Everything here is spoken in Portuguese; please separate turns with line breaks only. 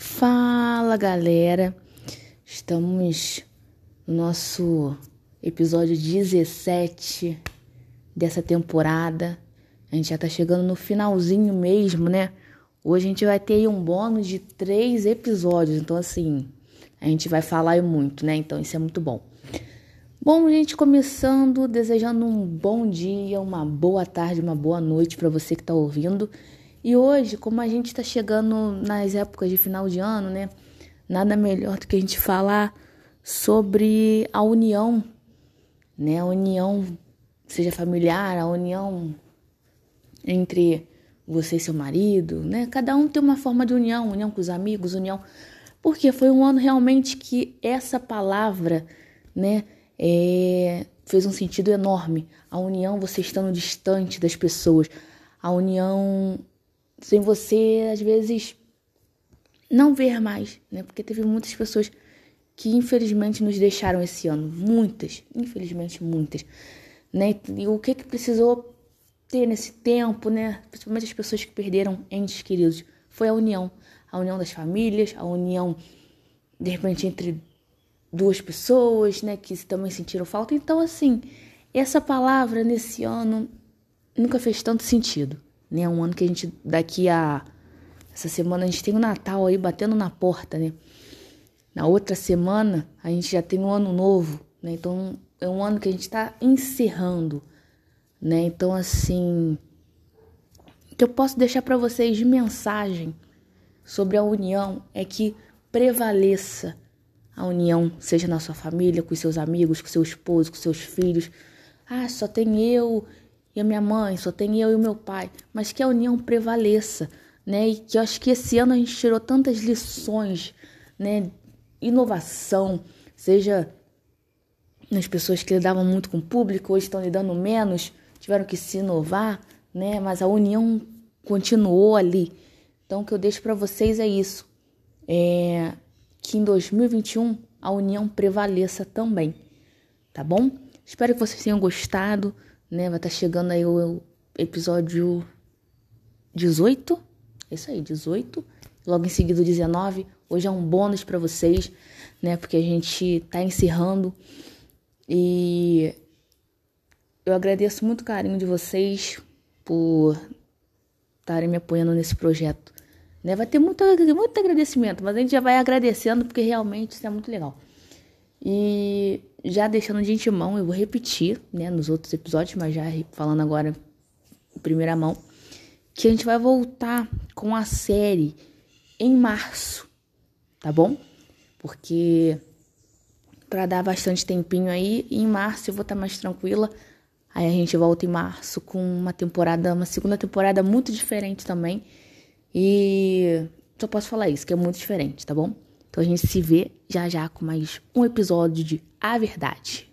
Fala galera, estamos no nosso episódio 17 dessa temporada. A gente já tá chegando no finalzinho mesmo, né? Hoje a gente vai ter um bônus de três episódios, então assim, a gente vai falar muito, né? Então isso é muito bom. Bom, gente, começando, desejando um bom dia, uma boa tarde, uma boa noite para você que tá ouvindo. E hoje, como a gente está chegando nas épocas de final de ano, né? Nada melhor do que a gente falar sobre a união, né? A união, seja familiar, a união entre você e seu marido, né? Cada um tem uma forma de união, união com os amigos, união. Porque foi um ano realmente que essa palavra, né? É, fez um sentido enorme. A união, você estando distante das pessoas. A união sem você, às vezes, não ver mais, né? Porque teve muitas pessoas que infelizmente nos deixaram esse ano, muitas, infelizmente muitas, né? E o que que precisou ter nesse tempo, né? Principalmente as pessoas que perderam entes queridos, foi a união, a união das famílias, a união de repente entre duas pessoas, né, que também sentiram falta. Então, assim, essa palavra nesse ano nunca fez tanto sentido né? Um ano que a gente daqui a essa semana a gente tem o Natal aí batendo na porta, né? Na outra semana a gente já tem um ano novo, né? Então é um ano que a gente está encerrando, né? Então assim, o que eu posso deixar para vocês de mensagem sobre a união é que prevaleça a união, seja na sua família, com seus amigos, com seu esposo, com seus filhos. Ah, só tem eu e a minha mãe, só tem eu e o meu pai, mas que a união prevaleça, né? E que eu acho que esse ano a gente tirou tantas lições, né? Inovação, seja nas pessoas que lidavam muito com o público, hoje estão lidando menos, tiveram que se inovar, né? Mas a união continuou ali. Então, o que eu deixo para vocês é isso: é que em 2021 a união prevaleça também, tá bom? Espero que vocês tenham gostado né? Vai estar tá chegando aí o episódio 18. Isso aí, 18. Logo em seguida o 19. Hoje é um bônus para vocês, né? Porque a gente tá encerrando e eu agradeço muito o carinho de vocês por estarem me apoiando nesse projeto. Né? Vai ter muito, muito agradecimento, mas a gente já vai agradecendo porque realmente isso é muito legal. Já deixando de antemão, eu vou repetir, né, nos outros episódios, mas já falando agora em primeira mão, que a gente vai voltar com a série em março, tá bom? Porque para dar bastante tempinho aí, em março eu vou estar tá mais tranquila. Aí a gente volta em março com uma temporada, uma segunda temporada muito diferente também. E só posso falar isso, que é muito diferente, tá bom? Então a gente se vê já já com mais um episódio de A Verdade.